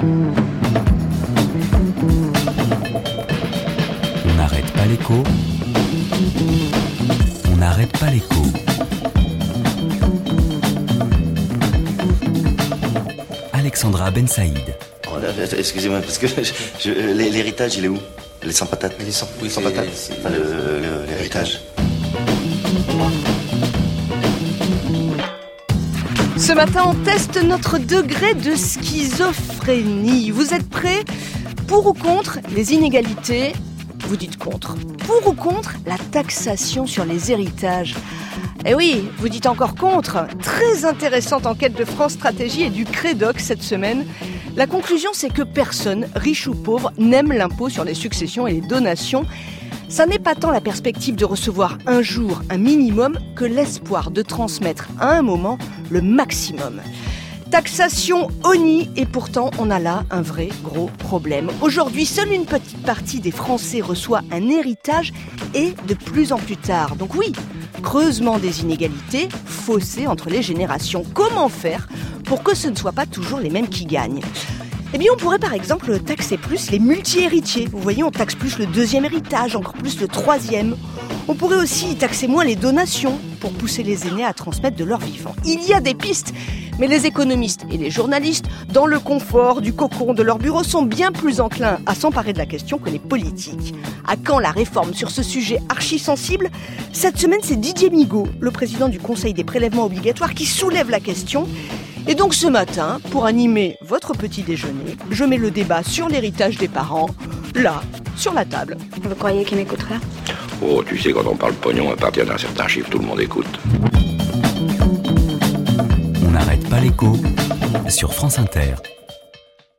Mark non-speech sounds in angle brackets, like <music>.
On n'arrête pas l'écho. On n'arrête pas l'écho. Alexandra Ben Saïd. Oh, euh, euh, excusez-moi, parce que <laughs> l'héritage, il est où? Les sans patates Les sans, oui, sans patates L'héritage. Le, le, ce matin, on teste notre degré de schizophrénie. Vous êtes prêts Pour ou contre les inégalités Vous dites contre. Pour ou contre la taxation sur les héritages Eh oui, vous dites encore contre. Très intéressante enquête de France Stratégie et du Crédoc cette semaine. La conclusion, c'est que personne, riche ou pauvre, n'aime l'impôt sur les successions et les donations. Ça n'est pas tant la perspective de recevoir un jour un minimum que l'espoir de transmettre à un moment le maximum. Taxation ONI et pourtant on a là un vrai gros problème. Aujourd'hui, seule une petite partie des Français reçoit un héritage et de plus en plus tard. Donc oui, creusement des inégalités, fossé entre les générations. Comment faire pour que ce ne soit pas toujours les mêmes qui gagnent? Eh bien, on pourrait par exemple taxer plus les multi-héritiers. Vous voyez, on taxe plus le deuxième héritage, encore plus le troisième. On pourrait aussi taxer moins les donations pour pousser les aînés à transmettre de leur vivant. Il y a des pistes, mais les économistes et les journalistes, dans le confort du cocon de leur bureau, sont bien plus enclins à s'emparer de la question que les politiques. À quand la réforme sur ce sujet archi sensible Cette semaine, c'est Didier Migaud, le président du Conseil des prélèvements obligatoires, qui soulève la question. Et donc ce matin, pour animer votre petit déjeuner, je mets le débat sur l'héritage des parents, là, sur la table. Vous croyez qu'il m'écoutera? Oh, tu sais, quand on parle pognon à partir d'un certain chiffre, tout le monde écoute. On n'arrête pas l'écho sur France Inter.